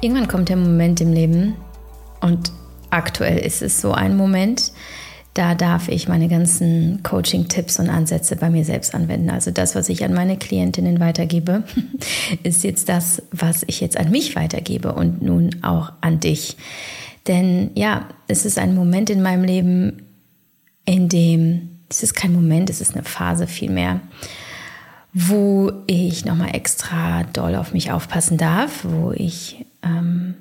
Irgendwann kommt der Moment im Leben und aktuell ist es so ein Moment, da darf ich meine ganzen Coaching-Tipps und Ansätze bei mir selbst anwenden. Also das, was ich an meine Klientinnen weitergebe, ist jetzt das, was ich jetzt an mich weitergebe und nun auch an dich. Denn ja, es ist ein Moment in meinem Leben, in dem, es ist kein Moment, es ist eine Phase vielmehr, wo ich nochmal extra doll auf mich aufpassen darf, wo ich ähm,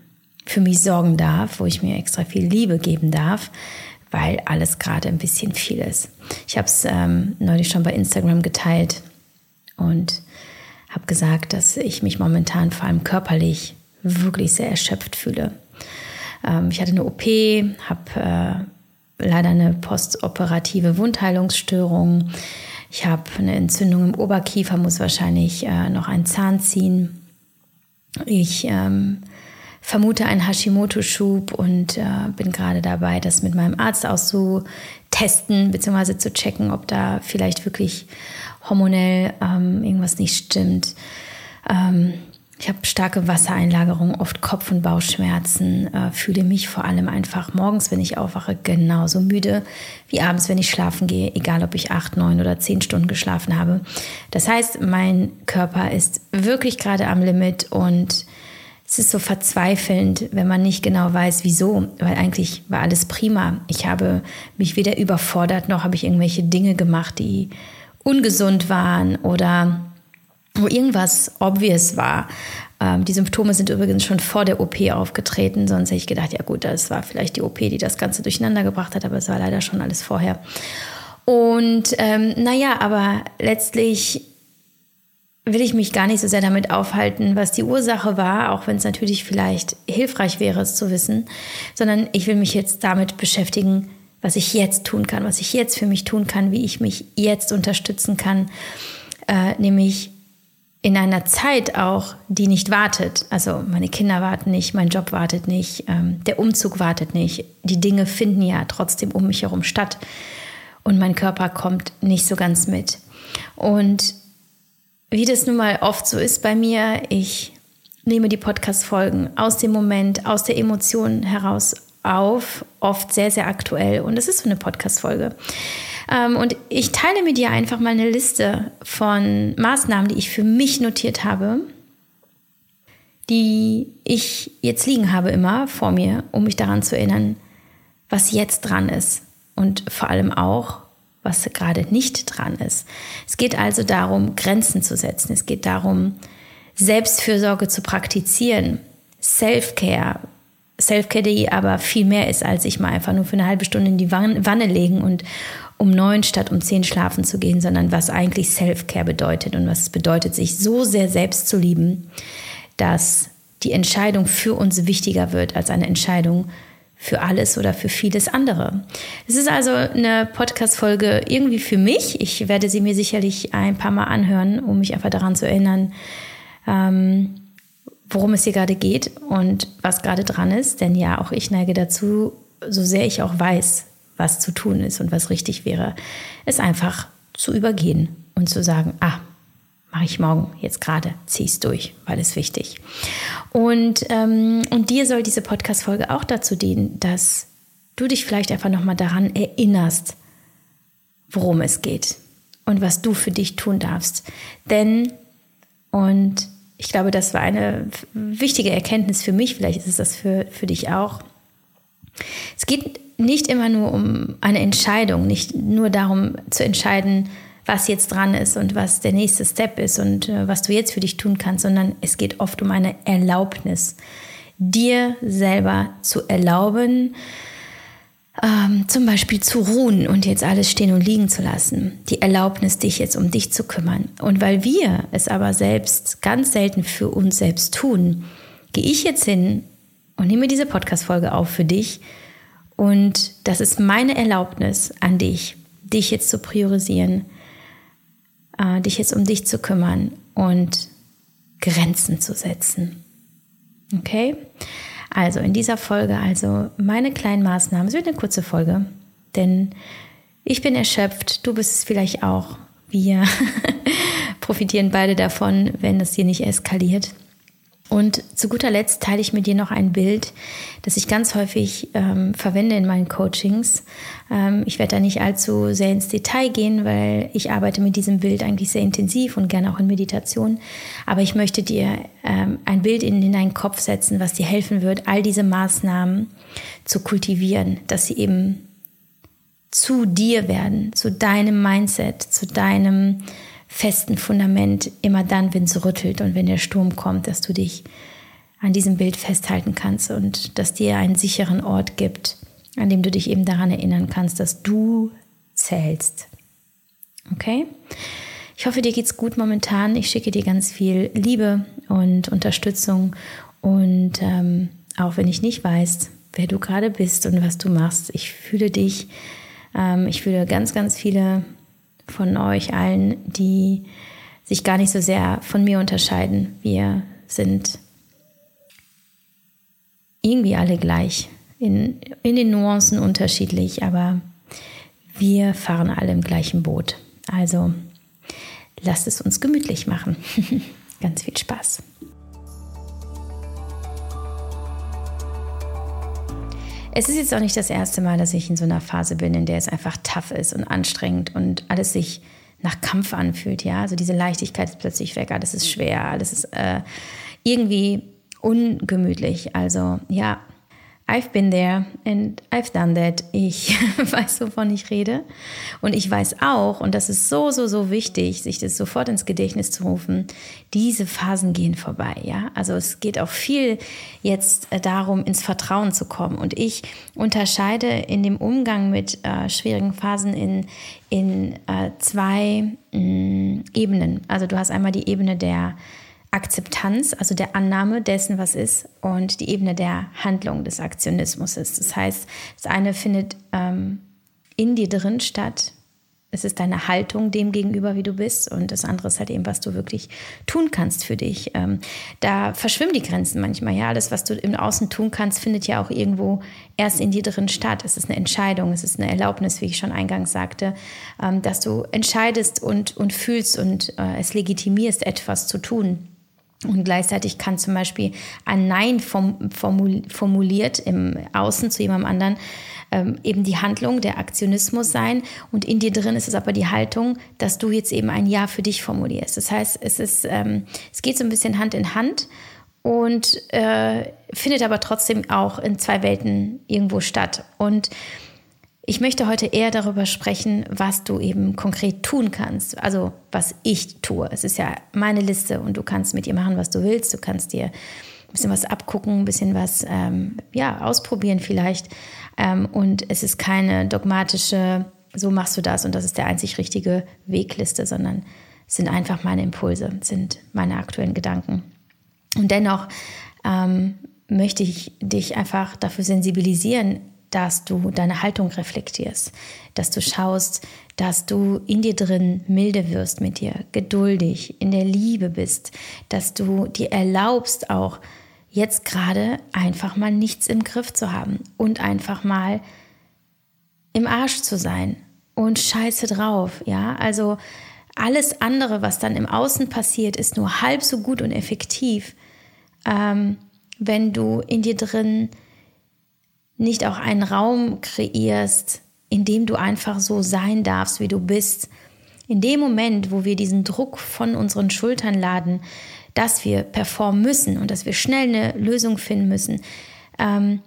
für mich sorgen darf, wo ich mir extra viel Liebe geben darf, weil alles gerade ein bisschen viel ist. Ich habe es ähm, neulich schon bei Instagram geteilt und habe gesagt, dass ich mich momentan vor allem körperlich wirklich sehr erschöpft fühle. Ähm, ich hatte eine OP, habe äh, leider eine postoperative Wundheilungsstörung. Ich habe eine Entzündung im Oberkiefer, muss wahrscheinlich äh, noch einen Zahn ziehen. Ich ähm, vermute einen Hashimoto-Schub und äh, bin gerade dabei, das mit meinem Arzt auszutesten, beziehungsweise zu checken, ob da vielleicht wirklich hormonell ähm, irgendwas nicht stimmt. Ähm, ich habe starke Wassereinlagerung, oft Kopf- und Bauchschmerzen, äh, fühle mich vor allem einfach morgens, wenn ich aufwache, genauso müde wie abends, wenn ich schlafen gehe, egal ob ich acht, neun oder zehn Stunden geschlafen habe. Das heißt, mein Körper ist wirklich gerade am Limit und es ist so verzweifelnd, wenn man nicht genau weiß, wieso, weil eigentlich war alles prima. Ich habe mich weder überfordert, noch habe ich irgendwelche Dinge gemacht, die ungesund waren oder wo irgendwas obvious war. Ähm, die Symptome sind übrigens schon vor der OP aufgetreten, sonst hätte ich gedacht, ja gut, das war vielleicht die OP, die das Ganze durcheinander gebracht hat, aber es war leider schon alles vorher. Und ähm, naja, aber letztlich will ich mich gar nicht so sehr damit aufhalten, was die Ursache war, auch wenn es natürlich vielleicht hilfreich wäre, es zu wissen, sondern ich will mich jetzt damit beschäftigen, was ich jetzt tun kann, was ich jetzt für mich tun kann, wie ich mich jetzt unterstützen kann, äh, nämlich in einer Zeit auch, die nicht wartet. Also meine Kinder warten nicht, mein Job wartet nicht, ähm, der Umzug wartet nicht. Die Dinge finden ja trotzdem um mich herum statt und mein Körper kommt nicht so ganz mit. Und wie das nun mal oft so ist bei mir, ich nehme die Podcast-Folgen aus dem Moment, aus der Emotion heraus auf, oft sehr, sehr aktuell. Und es ist so eine Podcast-Folge. Ähm, und ich teile mit dir einfach mal eine Liste von Maßnahmen, die ich für mich notiert habe, die ich jetzt liegen habe immer vor mir, um mich daran zu erinnern, was jetzt dran ist. Und vor allem auch, was gerade nicht dran ist. Es geht also darum, Grenzen zu setzen. Es geht darum, Selbstfürsorge zu praktizieren. Self-Care. Self-Care, die aber viel mehr ist, als sich mal einfach nur für eine halbe Stunde in die Wanne legen und um neun statt um zehn schlafen zu gehen, sondern was eigentlich Self-Care bedeutet und was es bedeutet, sich so sehr selbst zu lieben, dass die Entscheidung für uns wichtiger wird als eine Entscheidung für alles oder für vieles andere. Es ist also eine Podcast-Folge irgendwie für mich. Ich werde sie mir sicherlich ein paar Mal anhören, um mich einfach daran zu erinnern, ähm, worum es hier gerade geht und was gerade dran ist. Denn ja, auch ich neige dazu, so sehr ich auch weiß, was zu tun ist und was richtig wäre, es einfach zu übergehen und zu sagen, ah, mache ich morgen jetzt gerade, ziehe es durch, weil es wichtig. Und, ähm, und dir soll diese Podcast-Folge auch dazu dienen, dass du dich vielleicht einfach nochmal daran erinnerst, worum es geht und was du für dich tun darfst. Denn, und ich glaube, das war eine wichtige Erkenntnis für mich, vielleicht ist es das für, für dich auch. Es geht nicht immer nur um eine Entscheidung, nicht nur darum zu entscheiden, was jetzt dran ist und was der nächste Step ist und äh, was du jetzt für dich tun kannst, sondern es geht oft um eine Erlaubnis, dir selber zu erlauben, ähm, zum Beispiel zu ruhen und jetzt alles stehen und liegen zu lassen. Die Erlaubnis, dich jetzt um dich zu kümmern. Und weil wir es aber selbst ganz selten für uns selbst tun, gehe ich jetzt hin und nehme diese Podcast-Folge auf für dich. Und das ist meine Erlaubnis an dich, dich jetzt zu priorisieren, äh, dich jetzt um dich zu kümmern und Grenzen zu setzen. Okay? Also in dieser Folge, also meine kleinen Maßnahmen, es wird eine kurze Folge, denn ich bin erschöpft, du bist es vielleicht auch. Wir profitieren beide davon, wenn das hier nicht eskaliert. Und zu guter Letzt teile ich mit dir noch ein Bild, das ich ganz häufig ähm, verwende in meinen Coachings. Ähm, ich werde da nicht allzu sehr ins Detail gehen, weil ich arbeite mit diesem Bild eigentlich sehr intensiv und gerne auch in Meditation. Aber ich möchte dir ähm, ein Bild in, in deinen Kopf setzen, was dir helfen wird, all diese Maßnahmen zu kultivieren, dass sie eben zu dir werden, zu deinem Mindset, zu deinem festen Fundament, immer dann, wenn es rüttelt und wenn der Sturm kommt, dass du dich an diesem Bild festhalten kannst und dass dir einen sicheren Ort gibt, an dem du dich eben daran erinnern kannst, dass du zählst. Okay? Ich hoffe, dir geht's gut momentan. Ich schicke dir ganz viel Liebe und Unterstützung. Und ähm, auch wenn ich nicht weiß, wer du gerade bist und was du machst, ich fühle dich. Ähm, ich fühle ganz, ganz viele von euch allen, die sich gar nicht so sehr von mir unterscheiden. Wir sind irgendwie alle gleich, in, in den Nuancen unterschiedlich, aber wir fahren alle im gleichen Boot. Also lasst es uns gemütlich machen. Ganz viel Spaß. Es ist jetzt auch nicht das erste Mal, dass ich in so einer Phase bin, in der es einfach tough ist und anstrengend und alles sich nach Kampf anfühlt. Ja, also diese Leichtigkeit ist plötzlich weg, alles ist schwer, alles ist äh, irgendwie ungemütlich. Also ja, I've been there and I've done that. Ich weiß, wovon ich rede. Und ich weiß auch, und das ist so, so, so wichtig, sich das sofort ins Gedächtnis zu rufen, diese Phasen gehen vorbei. Ja, also es geht auch viel jetzt äh, darum, ins Vertrauen zu kommen. Und ich unterscheide in dem Umgang mit äh, schwierigen Phasen in, in äh, zwei mh, mm, Ebenen. Also du hast einmal die Ebene der Akzeptanz, also der Annahme dessen, was ist, und die Ebene der Handlung des Aktionismus ist. Das heißt, das eine findet ähm, in dir drin statt. Es ist deine Haltung dem gegenüber, wie du bist, und das andere ist halt eben, was du wirklich tun kannst für dich. Ähm, da verschwimmen die Grenzen manchmal. Ja, alles, was du im Außen tun kannst, findet ja auch irgendwo erst in dir drin statt. Es ist eine Entscheidung, es ist eine Erlaubnis, wie ich schon eingangs sagte, ähm, dass du entscheidest und, und fühlst und äh, es legitimierst, etwas zu tun. Und gleichzeitig kann zum Beispiel ein Nein formuliert im Außen zu jemandem anderen ähm, eben die Handlung, der Aktionismus sein. Und in dir drin ist es aber die Haltung, dass du jetzt eben ein Ja für dich formulierst. Das heißt, es, ist, ähm, es geht so ein bisschen Hand in Hand und äh, findet aber trotzdem auch in zwei Welten irgendwo statt. Und ich möchte heute eher darüber sprechen, was du eben konkret tun kannst. Also was ich tue. Es ist ja meine Liste und du kannst mit ihr machen, was du willst. Du kannst dir ein bisschen was abgucken, ein bisschen was ähm, ja, ausprobieren vielleicht. Ähm, und es ist keine dogmatische, so machst du das und das ist der einzig richtige Wegliste, sondern es sind einfach meine Impulse, sind meine aktuellen Gedanken. Und dennoch ähm, möchte ich dich einfach dafür sensibilisieren, dass du deine Haltung reflektierst, dass du schaust, dass du in dir drin milde wirst mit dir, geduldig, in der Liebe bist, dass du dir erlaubst auch jetzt gerade einfach mal nichts im Griff zu haben und einfach mal im Arsch zu sein und scheiße drauf, ja? Also alles andere, was dann im Außen passiert, ist nur halb so gut und effektiv, ähm, wenn du in dir drin nicht auch einen Raum kreierst, in dem du einfach so sein darfst, wie du bist. In dem Moment, wo wir diesen Druck von unseren Schultern laden, dass wir performen müssen und dass wir schnell eine Lösung finden müssen, ähm,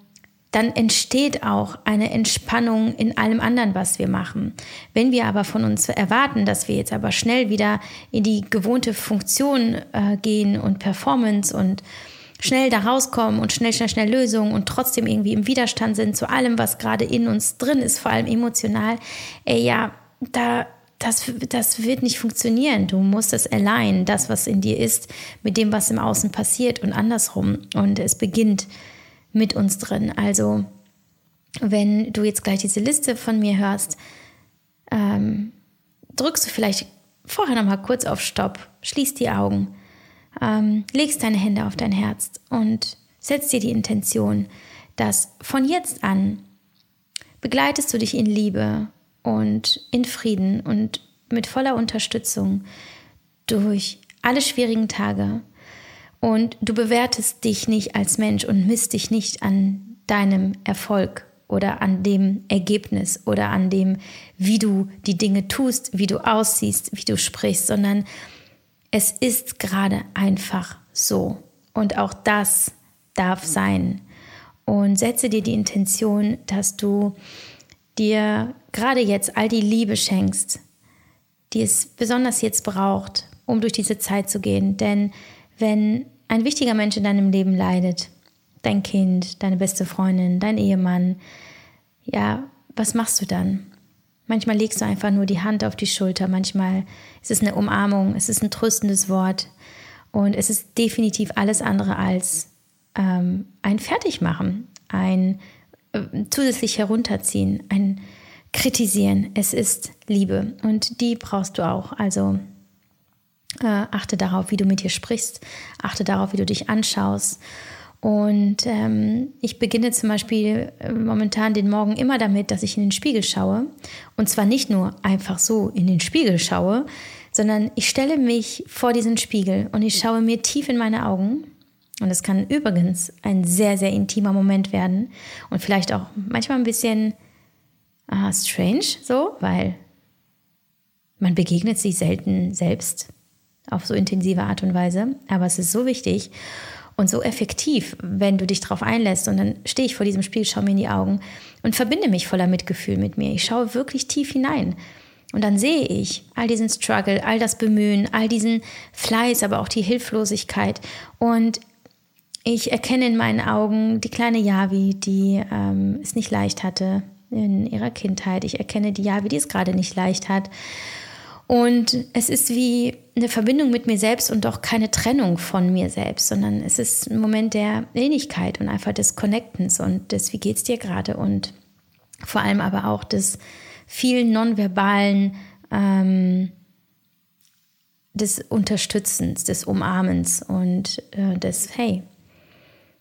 dann entsteht auch eine Entspannung in allem anderen, was wir machen. Wenn wir aber von uns erwarten, dass wir jetzt aber schnell wieder in die gewohnte Funktion äh, gehen und Performance und schnell da rauskommen und schnell, schnell, schnell Lösungen und trotzdem irgendwie im Widerstand sind zu allem, was gerade in uns drin ist, vor allem emotional, ey, ja, da, das, das wird nicht funktionieren. Du musst es allein, das, was in dir ist, mit dem, was im Außen passiert und andersrum. Und es beginnt mit uns drin. Also, wenn du jetzt gleich diese Liste von mir hörst, ähm, drückst du vielleicht vorher noch mal kurz auf Stopp, schließt die Augen ähm, legst deine Hände auf dein Herz und setzt dir die Intention, dass von jetzt an begleitest du dich in Liebe und in Frieden und mit voller Unterstützung durch alle schwierigen Tage. Und du bewertest dich nicht als Mensch und misst dich nicht an deinem Erfolg oder an dem Ergebnis oder an dem, wie du die Dinge tust, wie du aussiehst, wie du sprichst, sondern es ist gerade einfach so. Und auch das darf sein. Und setze dir die Intention, dass du dir gerade jetzt all die Liebe schenkst, die es besonders jetzt braucht, um durch diese Zeit zu gehen. Denn wenn ein wichtiger Mensch in deinem Leben leidet, dein Kind, deine beste Freundin, dein Ehemann, ja, was machst du dann? Manchmal legst du einfach nur die Hand auf die Schulter, manchmal ist es eine Umarmung, es ist ein tröstendes Wort und es ist definitiv alles andere als ähm, ein Fertigmachen, ein äh, zusätzlich herunterziehen, ein Kritisieren. Es ist Liebe und die brauchst du auch. Also äh, achte darauf, wie du mit dir sprichst. Achte darauf, wie du dich anschaust. Und ähm, ich beginne zum Beispiel äh, momentan den Morgen immer damit, dass ich in den Spiegel schaue. Und zwar nicht nur einfach so in den Spiegel schaue, sondern ich stelle mich vor diesen Spiegel und ich schaue mir tief in meine Augen. Und es kann übrigens ein sehr, sehr intimer Moment werden und vielleicht auch manchmal ein bisschen uh, strange, so, weil man begegnet sich selten selbst auf so intensive Art und Weise. Aber es ist so wichtig und so effektiv, wenn du dich darauf einlässt. Und dann stehe ich vor diesem Spiel, schaue mir in die Augen und verbinde mich voller Mitgefühl mit mir. Ich schaue wirklich tief hinein. Und dann sehe ich all diesen Struggle, all das Bemühen, all diesen Fleiß, aber auch die Hilflosigkeit. Und ich erkenne in meinen Augen die kleine Yavi, die ähm, es nicht leicht hatte in ihrer Kindheit. Ich erkenne die Yavi, die es gerade nicht leicht hat. Und es ist wie eine Verbindung mit mir selbst und doch keine Trennung von mir selbst, sondern es ist ein Moment der Ähnlichkeit und einfach des Connectens und des, wie geht's dir gerade und vor allem aber auch des vielen nonverbalen, ähm, des Unterstützens, des Umarmens und äh, des, hey,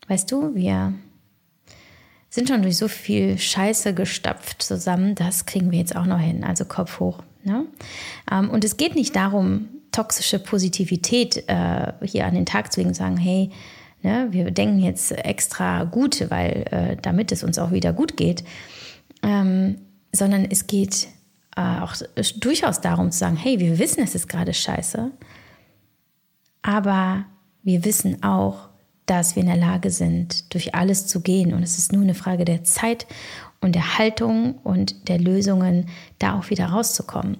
weißt du, wir sind schon durch so viel Scheiße gestapft zusammen, das kriegen wir jetzt auch noch hin, also Kopf hoch. Ne? Ähm, und es geht nicht darum, toxische Positivität äh, hier an den Tag zu legen und sagen, hey, ne, wir denken jetzt extra gut, weil äh, damit es uns auch wieder gut geht, ähm, sondern es geht äh, auch durchaus darum zu sagen, hey, wir wissen, es ist gerade scheiße, aber wir wissen auch, dass wir in der Lage sind, durch alles zu gehen. Und es ist nur eine Frage der Zeit und der Haltung und der Lösungen, da auch wieder rauszukommen.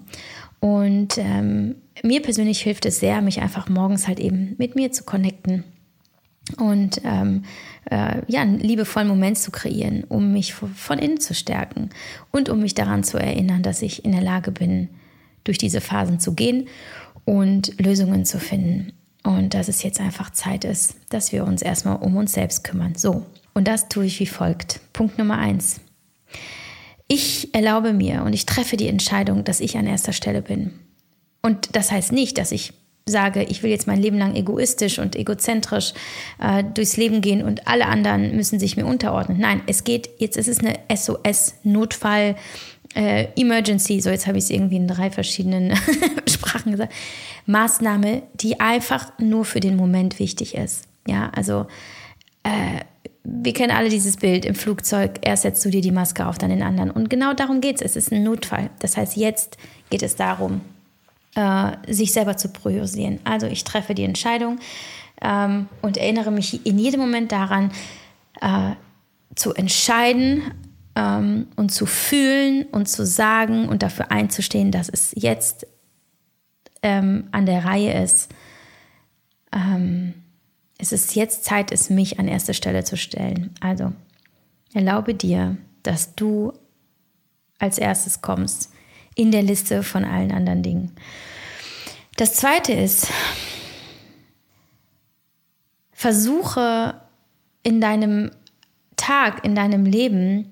Und ähm, mir persönlich hilft es sehr, mich einfach morgens halt eben mit mir zu connecten und ähm, äh, ja, einen liebevollen Moment zu kreieren, um mich von innen zu stärken und um mich daran zu erinnern, dass ich in der Lage bin, durch diese Phasen zu gehen und Lösungen zu finden. Und dass es jetzt einfach Zeit ist, dass wir uns erstmal um uns selbst kümmern. So, und das tue ich wie folgt. Punkt Nummer eins. Ich erlaube mir und ich treffe die Entscheidung, dass ich an erster Stelle bin. Und das heißt nicht, dass ich sage, ich will jetzt mein Leben lang egoistisch und egozentrisch äh, durchs Leben gehen und alle anderen müssen sich mir unterordnen. Nein, es geht, jetzt ist es eine SOS-Notfall. Äh, Emergency, so jetzt habe ich es irgendwie in drei verschiedenen Sprachen gesagt, Maßnahme, die einfach nur für den Moment wichtig ist. Ja, also äh, wir kennen alle dieses Bild im Flugzeug, erst setzt du dir die Maske auf, dann den anderen. Und genau darum geht es. Es ist ein Notfall. Das heißt, jetzt geht es darum, äh, sich selber zu priorisieren. Also ich treffe die Entscheidung ähm, und erinnere mich in jedem Moment daran, äh, zu entscheiden ähm, und zu fühlen und zu sagen und dafür einzustehen, dass es jetzt ähm, an der Reihe ist, ähm, es ist jetzt Zeit, es mich an erste Stelle zu stellen. Also erlaube dir, dass du als erstes kommst in der Liste von allen anderen Dingen. Das zweite ist, versuche in deinem Tag, in deinem Leben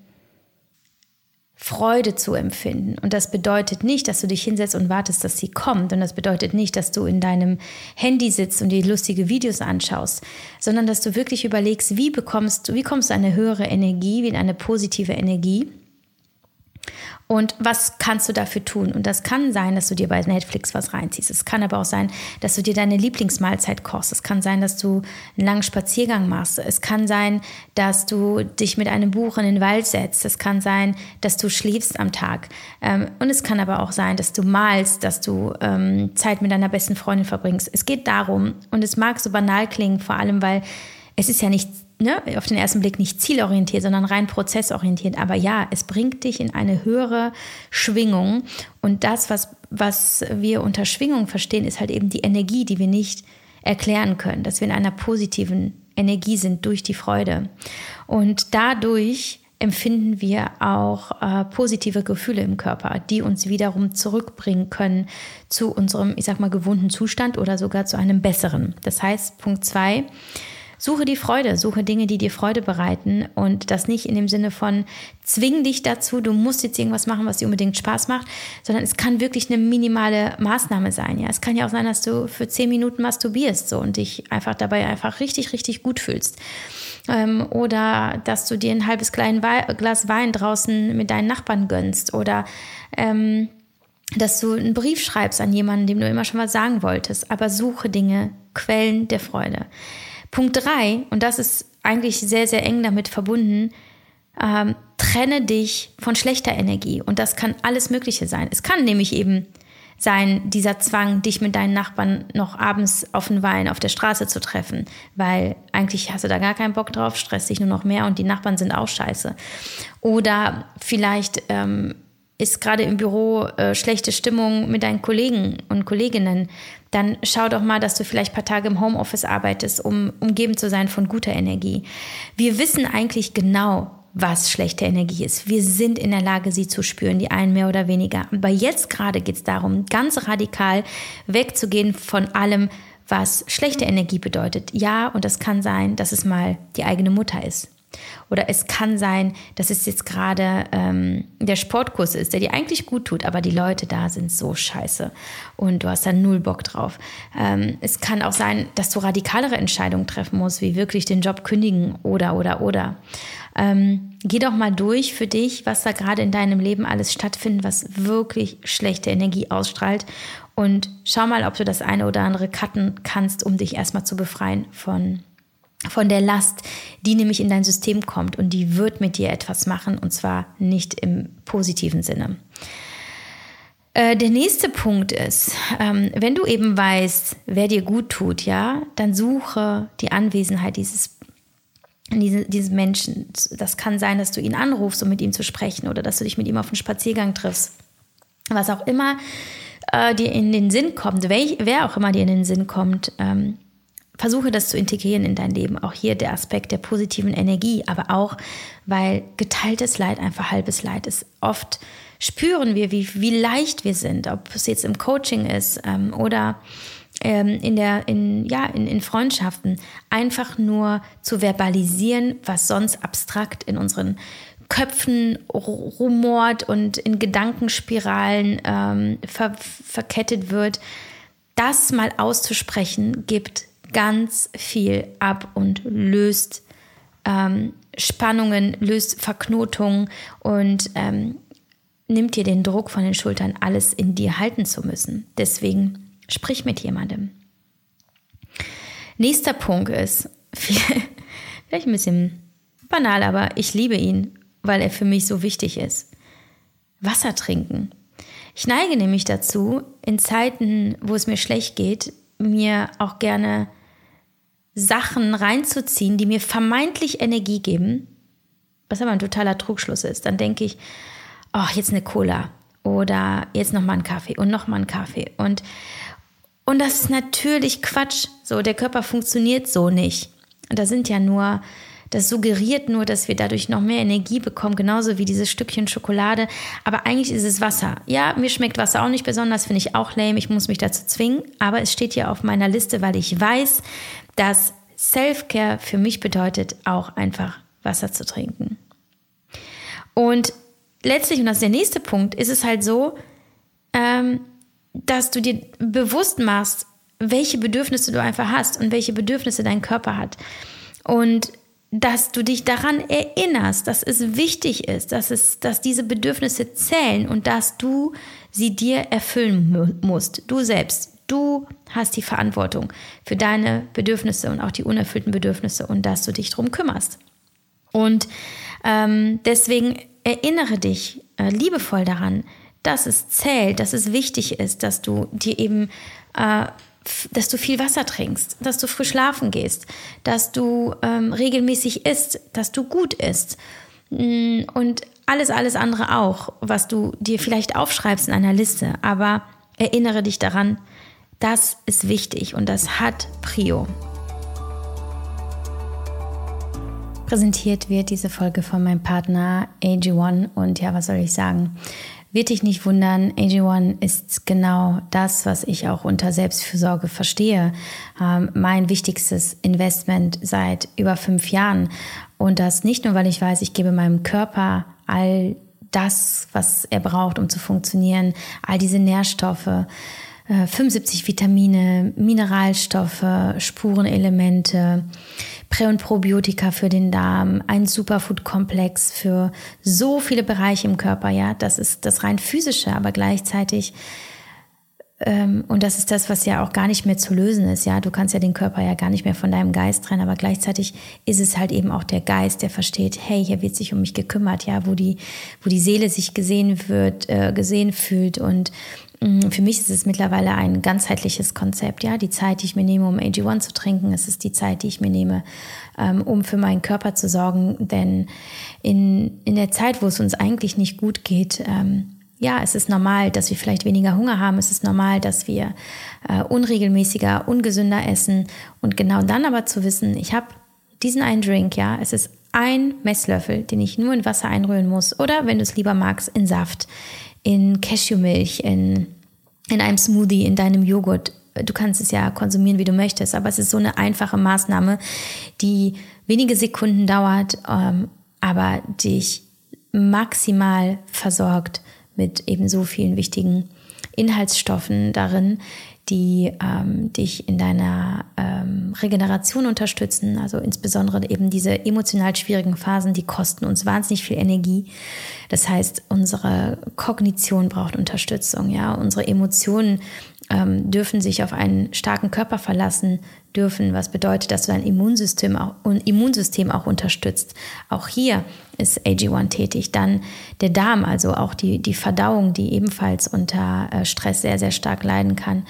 Freude zu empfinden. Und das bedeutet nicht, dass du dich hinsetzt und wartest, dass sie kommt. Und das bedeutet nicht, dass du in deinem Handy sitzt und dir lustige Videos anschaust, sondern dass du wirklich überlegst, wie bekommst du, wie kommst du eine höhere Energie, wie eine positive Energie Und was kannst du dafür tun? Und das kann sein, dass du dir bei Netflix was reinziehst. Es kann aber auch sein, dass du dir deine Lieblingsmahlzeit kochst. Es kann sein, dass du einen langen Spaziergang machst. Es kann sein, dass du dich mit einem Buch in den Wald setzt. Es kann sein, dass du schläfst am Tag. Ähm, und es kann aber auch sein, dass du malst, dass du ähm, Zeit mit deiner besten Freundin verbringst. Es geht darum, und es mag so banal klingen, vor allem, weil es ist ja nicht ne, auf den ersten Blick nicht zielorientiert, sondern rein prozessorientiert. Aber ja, es bringt dich in eine höhere Schwingung. Und das, was, was wir unter Schwingung verstehen, ist halt eben die Energie, die wir nicht erklären können, dass wir in einer positiven Energie sind durch die Freude. Und dadurch empfinden wir auch äh, positive Gefühle im Körper, die uns wiederum zurückbringen können zu unserem, ich sag mal, gewohnten Zustand oder sogar zu einem besseren. Das heißt, Punkt zwei, Suche die Freude, suche Dinge, die dir Freude bereiten und das nicht in dem Sinne von zwing dich dazu, du musst jetzt irgendwas machen, was dir unbedingt Spaß macht, sondern es kann wirklich eine minimale Maßnahme sein. Ja, es kann ja auch sein, dass du für zehn Minuten masturbierst so und dich einfach dabei einfach richtig, richtig gut fühlst. Ähm, oder dass du dir ein halbes kleines Glas Wein draußen mit deinen Nachbarn gönnst oder ähm, dass du einen Brief schreibst an jemanden, dem du immer schon was sagen wolltest, aber suche Dinge, Quellen der Freude. Punkt drei, und das ist eigentlich sehr, sehr eng damit verbunden, ähm, trenne dich von schlechter Energie. Und das kann alles Mögliche sein. Es kann nämlich eben sein, dieser Zwang, dich mit deinen Nachbarn noch abends auf den Wein auf der Straße zu treffen, weil eigentlich hast du da gar keinen Bock drauf, stresst dich nur noch mehr und die Nachbarn sind auch scheiße. Oder vielleicht ähm, ist gerade im Büro äh, schlechte Stimmung mit deinen Kollegen und Kolleginnen, dann schau doch mal, dass du vielleicht ein paar Tage im Homeoffice arbeitest, um umgeben zu sein von guter Energie. Wir wissen eigentlich genau, was schlechte Energie ist. Wir sind in der Lage, sie zu spüren, die einen mehr oder weniger. Aber jetzt gerade geht es darum, ganz radikal wegzugehen von allem, was schlechte Energie bedeutet. Ja, und das kann sein, dass es mal die eigene Mutter ist. Oder es kann sein, dass es jetzt gerade ähm, der Sportkurs ist, der dir eigentlich gut tut, aber die Leute da sind so scheiße und du hast da null Bock drauf. Ähm, es kann auch sein, dass du radikalere Entscheidungen treffen musst, wie wirklich den Job kündigen oder, oder, oder. Ähm, geh doch mal durch für dich, was da gerade in deinem Leben alles stattfindet, was wirklich schlechte Energie ausstrahlt. Und schau mal, ob du das eine oder andere cutten kannst, um dich erstmal zu befreien von von der Last, die nämlich in dein System kommt und die wird mit dir etwas machen und zwar nicht im positiven Sinne. Äh, der nächste Punkt ist, ähm, wenn du eben weißt, wer dir gut tut, ja, dann suche die Anwesenheit dieses diese, dieses Menschen. Das kann sein, dass du ihn anrufst, um mit ihm zu sprechen oder dass du dich mit ihm auf einen Spaziergang triffst. Was auch immer äh, dir in den Sinn kommt, wer, wer, auch immer dir in den Sinn kommt, ähm, versuche das zu integrieren in dein Leben. Auch hier der Aspekt der positiven Energie, aber auch, weil geteiltes Leid einfach halbes Leid ist. Oft spüren wir, wie, wie leicht wir sind, ob es jetzt im Coaching ist ähm, oder ähm, in, der, in, ja, in, in Freundschaften, einfach nur zu verbalisieren, was sonst abstrakt in unseren Köpfen rumort und in Gedankenspiralen ähm, ver verkettet wird. Das mal auszusprechen, gibt ganz viel ab und löst ähm, Spannungen, löst Verknotungen und ähm, nimmt dir den Druck von den Schultern, alles in dir halten zu müssen. Deswegen sprich mit jemandem. Nächster Punkt ist, vielleicht ein bisschen banal, aber ich liebe ihn, weil er für mich so wichtig ist. Wasser trinken. Ich neige nämlich dazu, in Zeiten, wo es mir schlecht geht, mir auch gerne Sachen reinzuziehen, die mir vermeintlich Energie geben, was aber ein totaler Trugschluss ist, dann denke ich, oh, jetzt eine Cola oder jetzt noch mal einen Kaffee und noch mal einen Kaffee und und das ist natürlich Quatsch. So der Körper funktioniert so nicht. Und da sind ja nur das suggeriert nur, dass wir dadurch noch mehr Energie bekommen, genauso wie dieses Stückchen Schokolade. Aber eigentlich ist es Wasser. Ja, mir schmeckt Wasser auch nicht besonders, finde ich auch lame. Ich muss mich dazu zwingen. Aber es steht hier auf meiner Liste, weil ich weiß, dass Self-Care für mich bedeutet, auch einfach Wasser zu trinken. Und letztlich, und das ist der nächste Punkt, ist es halt so, ähm, dass du dir bewusst machst, welche Bedürfnisse du einfach hast und welche Bedürfnisse dein Körper hat. Und dass du dich daran erinnerst, dass es wichtig ist, dass, es, dass diese Bedürfnisse zählen und dass du sie dir erfüllen musst. Du selbst. Du hast die Verantwortung für deine Bedürfnisse und auch die unerfüllten Bedürfnisse und dass du dich darum kümmerst. Und ähm, deswegen erinnere dich äh, liebevoll daran, dass es zählt, dass es wichtig ist, dass du dir eben äh, dass du viel Wasser trinkst, dass du früh schlafen gehst, dass du ähm, regelmäßig isst, dass du gut isst mm, und alles, alles andere auch, was du dir vielleicht aufschreibst in einer Liste. Aber erinnere dich daran, das ist wichtig und das hat Prio. Präsentiert wird diese Folge von meinem Partner AG1 und ja, was soll ich sagen? Wird dich nicht wundern, AG1 ist genau das, was ich auch unter Selbstfürsorge verstehe. Ähm, mein wichtigstes Investment seit über fünf Jahren. Und das nicht nur, weil ich weiß, ich gebe meinem Körper all das, was er braucht, um zu funktionieren, all diese Nährstoffe, 75 äh, Vitamine, Mineralstoffe, Spurenelemente, Prä- und Probiotika für den Darm, ein Superfood-Komplex für so viele Bereiche im Körper. Ja, das ist das rein physische, aber gleichzeitig und das ist das, was ja auch gar nicht mehr zu lösen ist. Ja, du kannst ja den Körper ja gar nicht mehr von deinem Geist trennen, aber gleichzeitig ist es halt eben auch der Geist, der versteht, hey, hier wird sich um mich gekümmert, ja, wo die, wo die Seele sich gesehen wird, äh, gesehen fühlt und Mm, für mich ist es mittlerweile ein ganzheitliches Konzept. Ja, die Zeit, die ich mir nehme, um AG1 zu trinken, es ist die Zeit, die ich mir nehme, ähm, um für meinen Körper zu sorgen. Denn in, in der Zeit, wo es uns eigentlich nicht gut geht, ähm, ja, es ist normal, dass wir vielleicht weniger Hunger haben. Es ist normal, dass wir äh, unregelmäßiger, ungesünder essen. Und genau dann aber zu wissen, ich habe diesen einen Drink, ja, es ist ein Messlöffel, den ich nur in Wasser einrühren muss. Oder wenn du es lieber magst, in Saft in Cashewmilch, in, in einem Smoothie, in deinem Joghurt. Du kannst es ja konsumieren, wie du möchtest, aber es ist so eine einfache Maßnahme, die wenige Sekunden dauert, ähm, aber dich maximal versorgt mit eben so vielen wichtigen Inhaltsstoffen darin, die ähm, dich in deiner ähm, Regeneration unterstützen. Also insbesondere eben diese emotional schwierigen Phasen, die kosten uns wahnsinnig viel Energie. Das heißt, unsere Kognition braucht Unterstützung. Ja, unsere Emotionen ähm, dürfen sich auf einen starken Körper verlassen dürfen, was bedeutet, dass du dein Immunsystem auch, Immunsystem auch unterstützt. Auch hier ist AG1 tätig. Dann der Darm, also auch die, die Verdauung, die ebenfalls unter äh, Stress sehr, sehr stark leiden kann.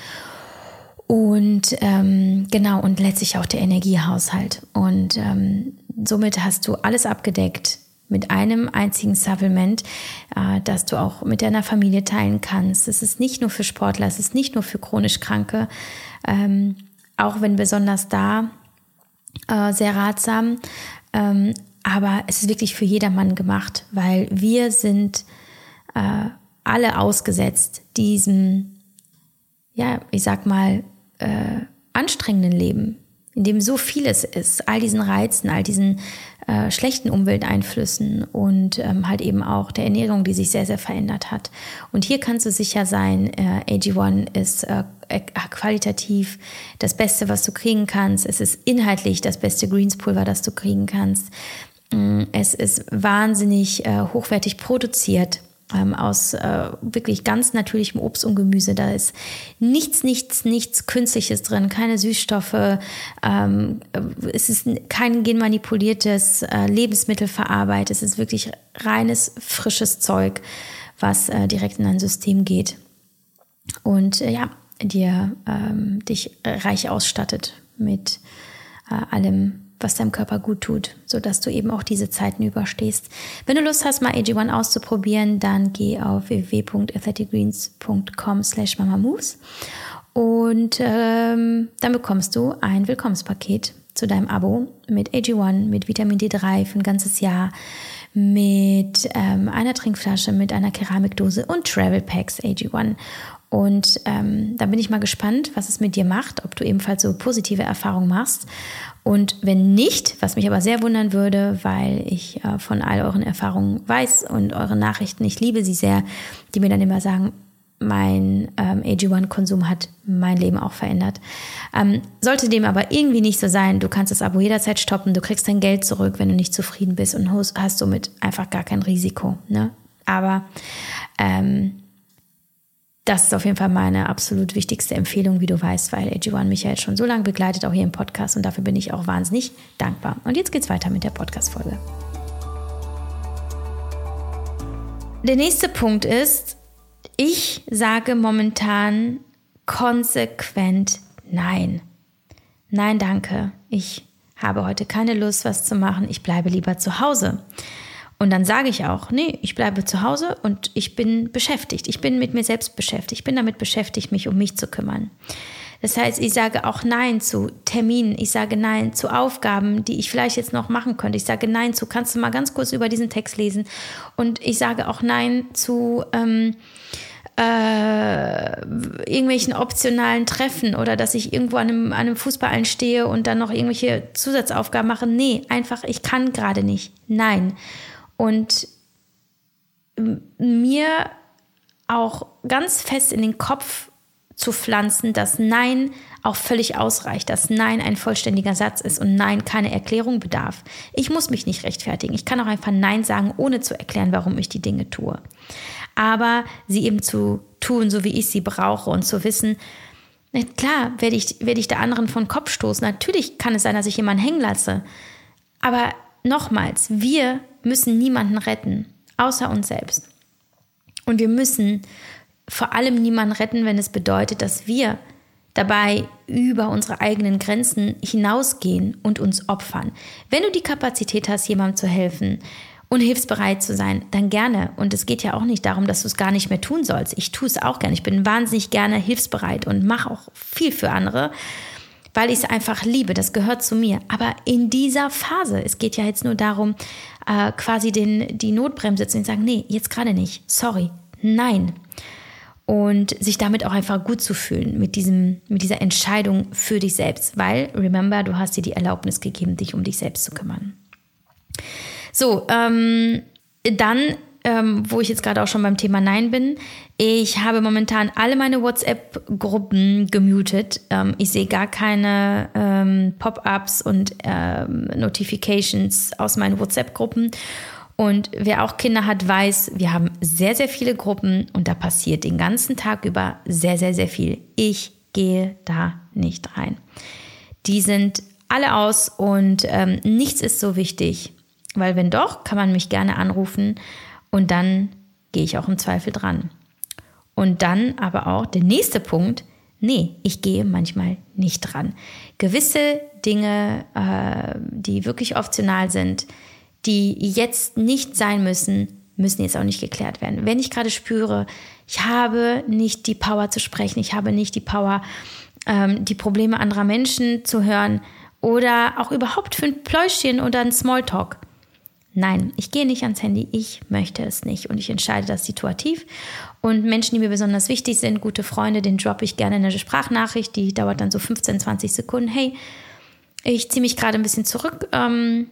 Und ähm, genau, und letztlich auch der Energiehaushalt. Und ähm, somit hast du alles abgedeckt mit einem einzigen Supplement, äh, das du auch mit deiner Familie teilen kannst. Es ist nicht nur für Sportler, es ist nicht nur für chronisch Kranke, ähm, auch wenn besonders da äh, sehr ratsam. Ähm, aber es ist wirklich für jedermann gemacht, weil wir sind äh, alle ausgesetzt diesem, ja, ich sag mal, anstrengenden Leben, in dem so vieles ist, all diesen Reizen, all diesen äh, schlechten Umwelteinflüssen und ähm, halt eben auch der Ernährung, die sich sehr, sehr verändert hat. Und hier kannst du sicher sein, äh, AG1 ist äh, qualitativ das Beste, was du kriegen kannst. Es ist inhaltlich das beste Greenspulver, das du kriegen kannst. Mm, es ist wahnsinnig äh, hochwertig produziert ähm, aus äh, wirklich ganz natürlichem Obst und Gemüse. Da ist nichts, nichts, nichts Künstliches drin, keine Süßstoffe. Ähm, es ist kein genmanipuliertes äh, Lebensmittel verarbeitet. Es ist wirklich reines, frisches Zeug, was äh, direkt in dein System geht. Und äh, ja, dir ähm, dich reich ausstattet mit äh, allem was deinem Körper gut tut, sodass du eben auch diese Zeiten überstehst. Wenn du Lust hast, mal AG1 auszuprobieren, dann geh auf www.athleticgreens.com slash mamamoves und ähm, dann bekommst du ein Willkommenspaket zu deinem Abo mit AG1, mit Vitamin D3 für ein ganzes Jahr, mit ähm, einer Trinkflasche, mit einer Keramikdose und Travel Packs AG1. Und ähm, da bin ich mal gespannt, was es mit dir macht, ob du ebenfalls so positive Erfahrungen machst. Und wenn nicht, was mich aber sehr wundern würde, weil ich äh, von all euren Erfahrungen weiß und eure Nachrichten, ich liebe sie sehr, die mir dann immer sagen, mein ähm, AG1-Konsum hat mein Leben auch verändert. Ähm, sollte dem aber irgendwie nicht so sein, du kannst das Abo jederzeit stoppen, du kriegst dein Geld zurück, wenn du nicht zufrieden bist und hast somit einfach gar kein Risiko. Ne? Aber ähm, das ist auf jeden Fall meine absolut wichtigste Empfehlung, wie du weißt, weil AG1 mich ja jetzt schon so lange begleitet, auch hier im Podcast und dafür bin ich auch wahnsinnig dankbar. Und jetzt geht's weiter mit der Podcast-Folge. Der nächste Punkt ist, ich sage momentan konsequent Nein. Nein, danke. Ich habe heute keine Lust, was zu machen. Ich bleibe lieber zu Hause. Und dann sage ich auch, nee, ich bleibe zu Hause und ich bin beschäftigt. Ich bin mit mir selbst beschäftigt. Ich bin damit beschäftigt, mich um mich zu kümmern. Das heißt, ich sage auch Nein zu Terminen. Ich sage Nein zu Aufgaben, die ich vielleicht jetzt noch machen könnte. Ich sage Nein zu, kannst du mal ganz kurz über diesen Text lesen? Und ich sage auch Nein zu, ähm, äh, irgendwelchen optionalen Treffen oder dass ich irgendwo an einem, an einem Fußball stehe und dann noch irgendwelche Zusatzaufgaben mache. Nee, einfach, ich kann gerade nicht. Nein. Und mir auch ganz fest in den Kopf zu pflanzen, dass Nein auch völlig ausreicht, dass Nein ein vollständiger Satz ist und Nein keine Erklärung bedarf. Ich muss mich nicht rechtfertigen. Ich kann auch einfach Nein sagen, ohne zu erklären, warum ich die Dinge tue aber sie eben zu tun, so wie ich sie brauche und zu wissen, klar, werde ich, werde ich der anderen von Kopf stoßen. Natürlich kann es sein, dass ich jemanden hängen lasse. Aber nochmals, wir müssen niemanden retten, außer uns selbst. Und wir müssen vor allem niemanden retten, wenn es bedeutet, dass wir dabei über unsere eigenen Grenzen hinausgehen und uns opfern. Wenn du die Kapazität hast, jemandem zu helfen, und hilfsbereit zu sein, dann gerne. Und es geht ja auch nicht darum, dass du es gar nicht mehr tun sollst. Ich tue es auch gerne. Ich bin wahnsinnig gerne hilfsbereit und mache auch viel für andere, weil ich es einfach liebe. Das gehört zu mir. Aber in dieser Phase, es geht ja jetzt nur darum, äh, quasi den, die Notbremse zu sagen, nee, jetzt gerade nicht. Sorry. Nein. Und sich damit auch einfach gut zu fühlen mit, diesem, mit dieser Entscheidung für dich selbst. Weil, remember, du hast dir die Erlaubnis gegeben, dich um dich selbst zu kümmern. So, ähm, dann, ähm, wo ich jetzt gerade auch schon beim Thema Nein bin, ich habe momentan alle meine WhatsApp-Gruppen gemutet. Ähm, ich sehe gar keine ähm, Pop-ups und ähm, Notifications aus meinen WhatsApp-Gruppen. Und wer auch Kinder hat, weiß, wir haben sehr, sehr viele Gruppen und da passiert den ganzen Tag über sehr, sehr, sehr viel. Ich gehe da nicht rein. Die sind alle aus und ähm, nichts ist so wichtig weil wenn doch, kann man mich gerne anrufen und dann gehe ich auch im Zweifel dran. Und dann aber auch der nächste Punkt, nee, ich gehe manchmal nicht dran. Gewisse Dinge, äh, die wirklich optional sind, die jetzt nicht sein müssen, müssen jetzt auch nicht geklärt werden. Wenn ich gerade spüre, ich habe nicht die Power zu sprechen, ich habe nicht die Power, ähm, die Probleme anderer Menschen zu hören oder auch überhaupt für ein Pläuschchen oder ein Smalltalk, Nein, ich gehe nicht ans Handy, ich möchte es nicht und ich entscheide das situativ. Und Menschen, die mir besonders wichtig sind, gute Freunde, den droppe ich gerne eine Sprachnachricht, die dauert dann so 15, 20 Sekunden. Hey, ich ziehe mich gerade ein bisschen zurück. Ähm,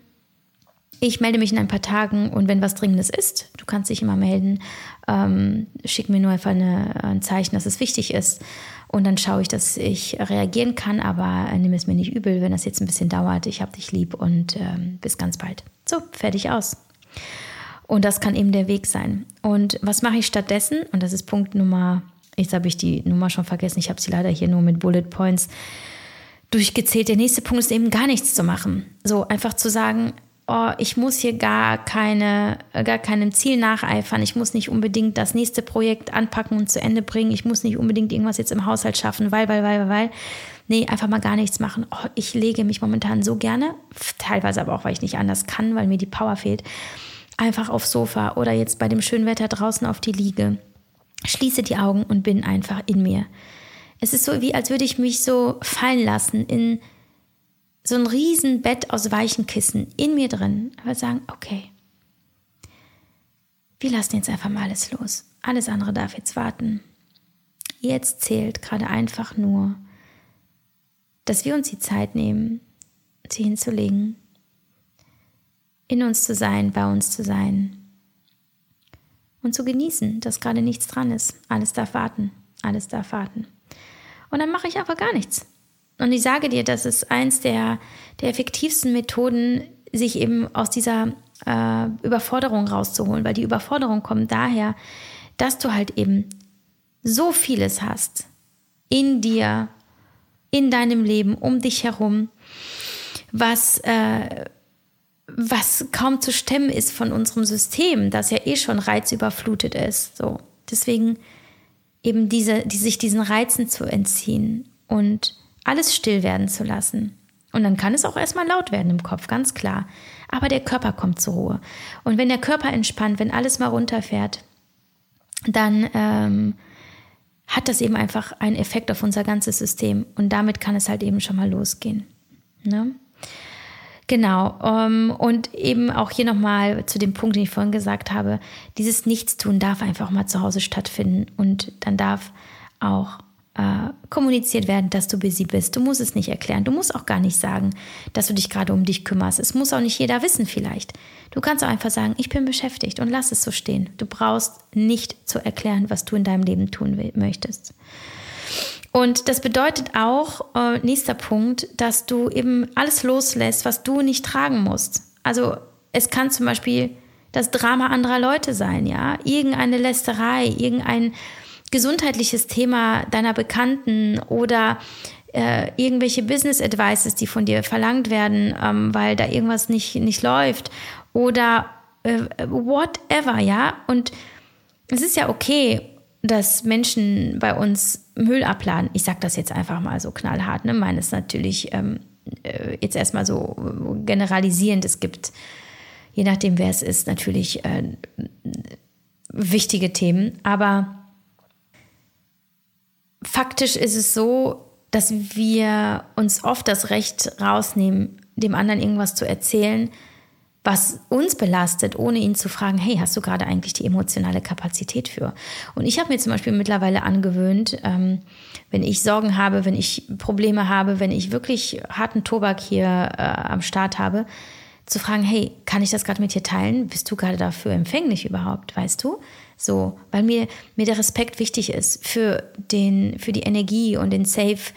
ich melde mich in ein paar Tagen und wenn was Dringendes ist, du kannst dich immer melden, ähm, schick mir nur einfach eine, ein Zeichen, dass es wichtig ist. Und dann schaue ich, dass ich reagieren kann, aber nimm es mir nicht übel, wenn das jetzt ein bisschen dauert. Ich habe dich lieb und ähm, bis ganz bald. So, fertig aus. Und das kann eben der Weg sein. Und was mache ich stattdessen? Und das ist Punkt Nummer, jetzt habe ich die Nummer schon vergessen, ich habe sie leider hier nur mit Bullet Points durchgezählt. Der nächste Punkt ist eben gar nichts zu machen. So einfach zu sagen, oh, ich muss hier gar, keine, gar keinem Ziel nacheifern. Ich muss nicht unbedingt das nächste Projekt anpacken und zu Ende bringen. Ich muss nicht unbedingt irgendwas jetzt im Haushalt schaffen, weil, weil, weil, weil. Nee, einfach mal gar nichts machen. Oh, ich lege mich momentan so gerne, teilweise aber auch, weil ich nicht anders kann, weil mir die Power fehlt, einfach aufs Sofa oder jetzt bei dem schönen Wetter draußen auf die Liege. Schließe die Augen und bin einfach in mir. Es ist so, wie als würde ich mich so fallen lassen in so ein Riesenbett aus weichen Kissen in mir drin, aber sagen, okay, wir lassen jetzt einfach mal alles los. Alles andere darf jetzt warten. Jetzt zählt gerade einfach nur, dass wir uns die Zeit nehmen, sie hinzulegen, in uns zu sein, bei uns zu sein und zu genießen, dass gerade nichts dran ist. Alles darf warten, alles darf warten. Und dann mache ich einfach gar nichts. Und ich sage dir, das ist eins der, der effektivsten Methoden, sich eben aus dieser äh, Überforderung rauszuholen, weil die Überforderung kommt daher, dass du halt eben so vieles hast in dir, in deinem Leben, um dich herum, was, äh, was kaum zu stemmen ist von unserem System, das ja eh schon reizüberflutet ist. So. Deswegen eben diese, die, sich diesen Reizen zu entziehen und alles still werden zu lassen. Und dann kann es auch erstmal laut werden im Kopf, ganz klar. Aber der Körper kommt zur Ruhe. Und wenn der Körper entspannt, wenn alles mal runterfährt, dann ähm, hat das eben einfach einen Effekt auf unser ganzes System. Und damit kann es halt eben schon mal losgehen. Ne? Genau. Ähm, und eben auch hier nochmal zu dem Punkt, den ich vorhin gesagt habe, dieses Nichtstun darf einfach mal zu Hause stattfinden und dann darf auch äh, kommuniziert werden, dass du busy bist. Du musst es nicht erklären. Du musst auch gar nicht sagen, dass du dich gerade um dich kümmerst. Es muss auch nicht jeder wissen vielleicht. Du kannst auch einfach sagen, ich bin beschäftigt und lass es so stehen. Du brauchst nicht zu erklären, was du in deinem Leben tun möchtest. Und das bedeutet auch, äh, nächster Punkt, dass du eben alles loslässt, was du nicht tragen musst. Also es kann zum Beispiel das Drama anderer Leute sein, ja, irgendeine Lästerei, irgendein gesundheitliches Thema deiner Bekannten oder äh, irgendwelche Business Advices, die von dir verlangt werden, ähm, weil da irgendwas nicht, nicht läuft oder äh, whatever, ja. Und es ist ja okay, dass Menschen bei uns Müll abladen. Ich sage das jetzt einfach mal so knallhart, ne? Meine ist natürlich ähm, äh, jetzt erstmal so generalisierend. Es gibt, je nachdem wer es ist, natürlich äh, wichtige Themen, aber faktisch ist es so, dass wir uns oft das Recht rausnehmen, dem anderen irgendwas zu erzählen, was uns belastet, ohne ihn zu fragen, hey, hast du gerade eigentlich die emotionale Kapazität für? Und ich habe mir zum Beispiel mittlerweile angewöhnt, ähm, wenn ich Sorgen habe, wenn ich Probleme habe, wenn ich wirklich harten Tobak hier äh, am Start habe, zu fragen, hey, kann ich das gerade mit dir teilen? Bist du gerade dafür empfänglich überhaupt, weißt du? So, weil mir, mir der Respekt wichtig ist für, den, für die Energie und den Safe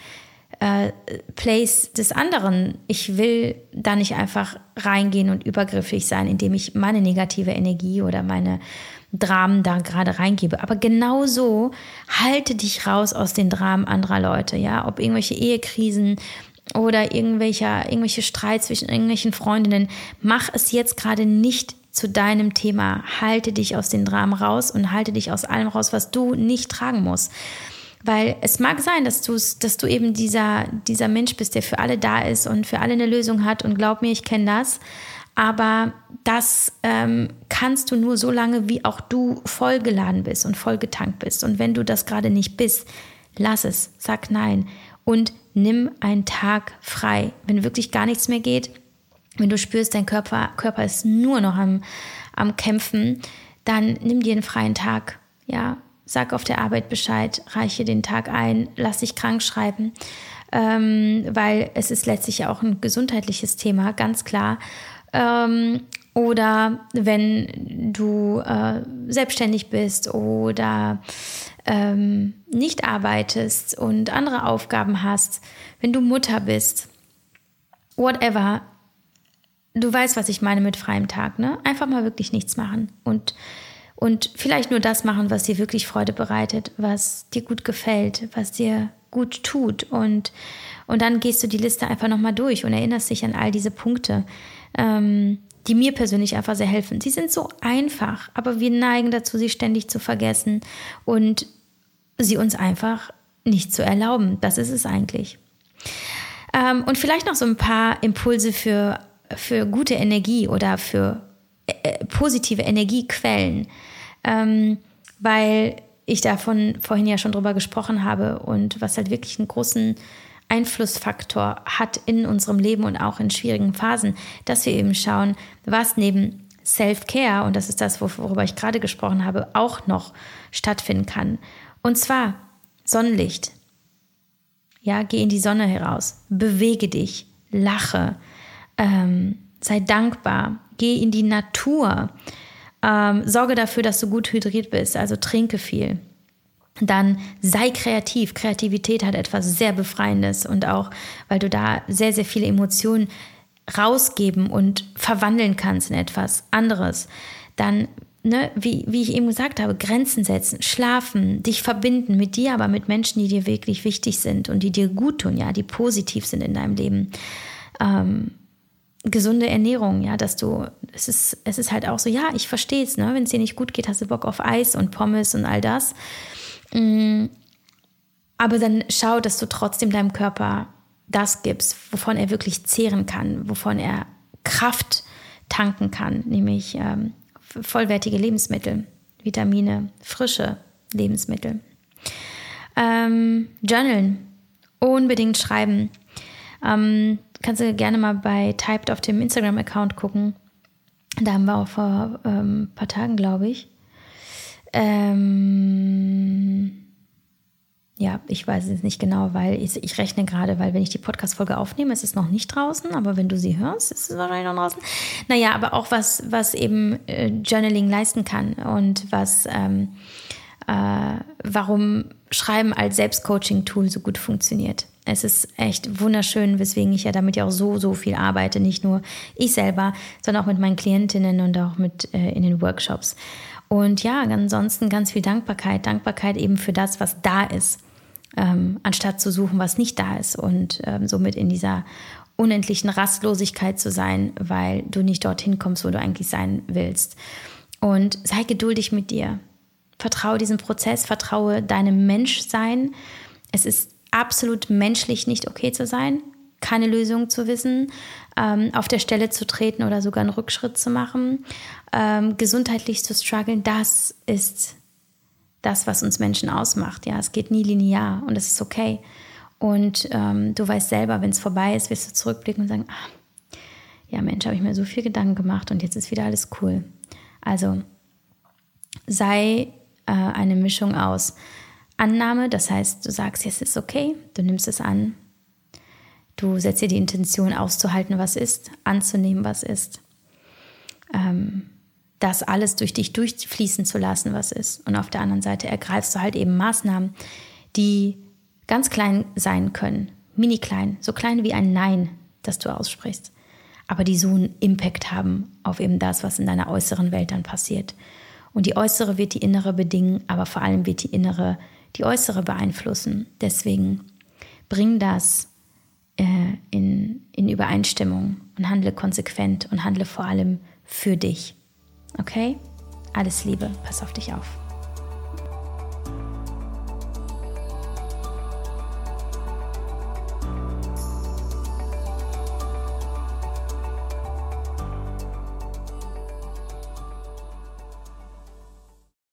äh, Place des anderen. Ich will da nicht einfach reingehen und übergriffig sein, indem ich meine negative Energie oder meine Dramen da gerade reingebe. Aber genauso halte dich raus aus den Dramen anderer Leute, ja, ob irgendwelche Ehekrisen, oder irgendwelcher, irgendwelche Streit zwischen irgendwelchen Freundinnen. Mach es jetzt gerade nicht zu deinem Thema. Halte dich aus den Dramen raus und halte dich aus allem raus, was du nicht tragen musst. Weil es mag sein, dass, dass du eben dieser, dieser Mensch bist, der für alle da ist und für alle eine Lösung hat. Und glaub mir, ich kenne das. Aber das ähm, kannst du nur so lange, wie auch du vollgeladen bist und vollgetankt bist. Und wenn du das gerade nicht bist, lass es, sag nein und nimm einen Tag frei. Wenn wirklich gar nichts mehr geht, wenn du spürst, dein Körper, Körper ist nur noch am, am Kämpfen, dann nimm dir einen freien Tag. Ja, sag auf der Arbeit Bescheid, reiche den Tag ein, lass dich krank schreiben, ähm, weil es ist letztlich ja auch ein gesundheitliches Thema, ganz klar. Ähm, oder wenn du äh, selbstständig bist oder ähm, nicht arbeitest und andere Aufgaben hast, wenn du Mutter bist, whatever, du weißt, was ich meine mit freiem Tag, ne? Einfach mal wirklich nichts machen und und vielleicht nur das machen, was dir wirklich Freude bereitet, was dir gut gefällt, was dir gut tut und und dann gehst du die Liste einfach nochmal durch und erinnerst dich an all diese Punkte, ähm, die mir persönlich einfach sehr helfen. Sie sind so einfach, aber wir neigen dazu, sie ständig zu vergessen und sie uns einfach nicht zu erlauben. Das ist es eigentlich. Ähm, und vielleicht noch so ein paar Impulse für für gute Energie oder für äh, positive Energiequellen, ähm, weil ich davon vorhin ja schon drüber gesprochen habe und was halt wirklich einen großen Einflussfaktor hat in unserem Leben und auch in schwierigen Phasen, dass wir eben schauen, was neben Self-Care, und das ist das, worüber ich gerade gesprochen habe, auch noch stattfinden kann. Und zwar Sonnenlicht. Ja, geh in die Sonne heraus, bewege dich, lache, ähm, sei dankbar, geh in die Natur, Ähm, sorge dafür, dass du gut hydriert bist, also trinke viel. Dann sei kreativ. Kreativität hat etwas sehr Befreiendes und auch, weil du da sehr, sehr viele Emotionen rausgeben und verwandeln kannst in etwas anderes. Dann ne, wie, wie ich eben gesagt habe, Grenzen setzen, schlafen, dich verbinden mit dir, aber mit Menschen, die dir wirklich wichtig sind und die dir gut tun, ja, die positiv sind in deinem Leben. Ähm, gesunde Ernährung, ja, dass du, es ist, es ist halt auch so, ja, ich verstehe es, ne, wenn es dir nicht gut geht, hast du Bock auf Eis und Pommes und all das. Mm, aber dann schau, dass du trotzdem deinem Körper das gibst, wovon er wirklich zehren kann, wovon er Kraft tanken kann, nämlich ähm, vollwertige Lebensmittel, Vitamine, frische Lebensmittel. Ähm, Journalen, unbedingt schreiben. Ähm, kannst du gerne mal bei Typed auf dem Instagram-Account gucken. Da haben wir auch vor ein ähm, paar Tagen, glaube ich, ähm, ja, ich weiß es nicht genau, weil ich, ich rechne gerade, weil wenn ich die Podcast-Folge aufnehme, ist es noch nicht draußen, aber wenn du sie hörst, ist es wahrscheinlich noch draußen. Naja, aber auch was, was eben äh, Journaling leisten kann und was, ähm, äh, warum Schreiben als Selbstcoaching-Tool so gut funktioniert. Es ist echt wunderschön, weswegen ich ja damit ja auch so, so viel arbeite. Nicht nur ich selber, sondern auch mit meinen Klientinnen und auch mit äh, in den Workshops. Und ja, ansonsten ganz viel Dankbarkeit. Dankbarkeit eben für das, was da ist ähm, anstatt zu suchen, was nicht da ist und ähm, somit in dieser unendlichen Rastlosigkeit zu sein, weil du nicht dorthin kommst, wo du eigentlich sein willst. Und sei geduldig mit dir. Vertraue diesem Prozess, vertraue deinem Menschsein. Es ist absolut menschlich, nicht okay zu sein, keine Lösung zu wissen, ähm, auf der Stelle zu treten oder sogar einen Rückschritt zu machen, ähm, gesundheitlich zu strugglen. Das ist das, was uns Menschen ausmacht. Ja, es geht nie linear und es ist okay. Und ähm, du weißt selber, wenn es vorbei ist, wirst du zurückblicken und sagen, ah, ja Mensch, habe ich mir so viel Gedanken gemacht und jetzt ist wieder alles cool. Also sei äh, eine Mischung aus Annahme, das heißt, du sagst, jetzt ist okay, du nimmst es an. Du setzt dir die Intention auszuhalten, was ist, anzunehmen, was ist. Ähm, das alles durch dich durchfließen zu lassen, was ist. Und auf der anderen Seite ergreifst du halt eben Maßnahmen, die ganz klein sein können, mini klein, so klein wie ein Nein, das du aussprichst, aber die so einen Impact haben auf eben das, was in deiner äußeren Welt dann passiert. Und die äußere wird die innere bedingen, aber vor allem wird die innere die äußere beeinflussen. Deswegen bring das äh, in, in Übereinstimmung und handle konsequent und handle vor allem für dich. Okay? Alles Liebe, pass auf dich auf.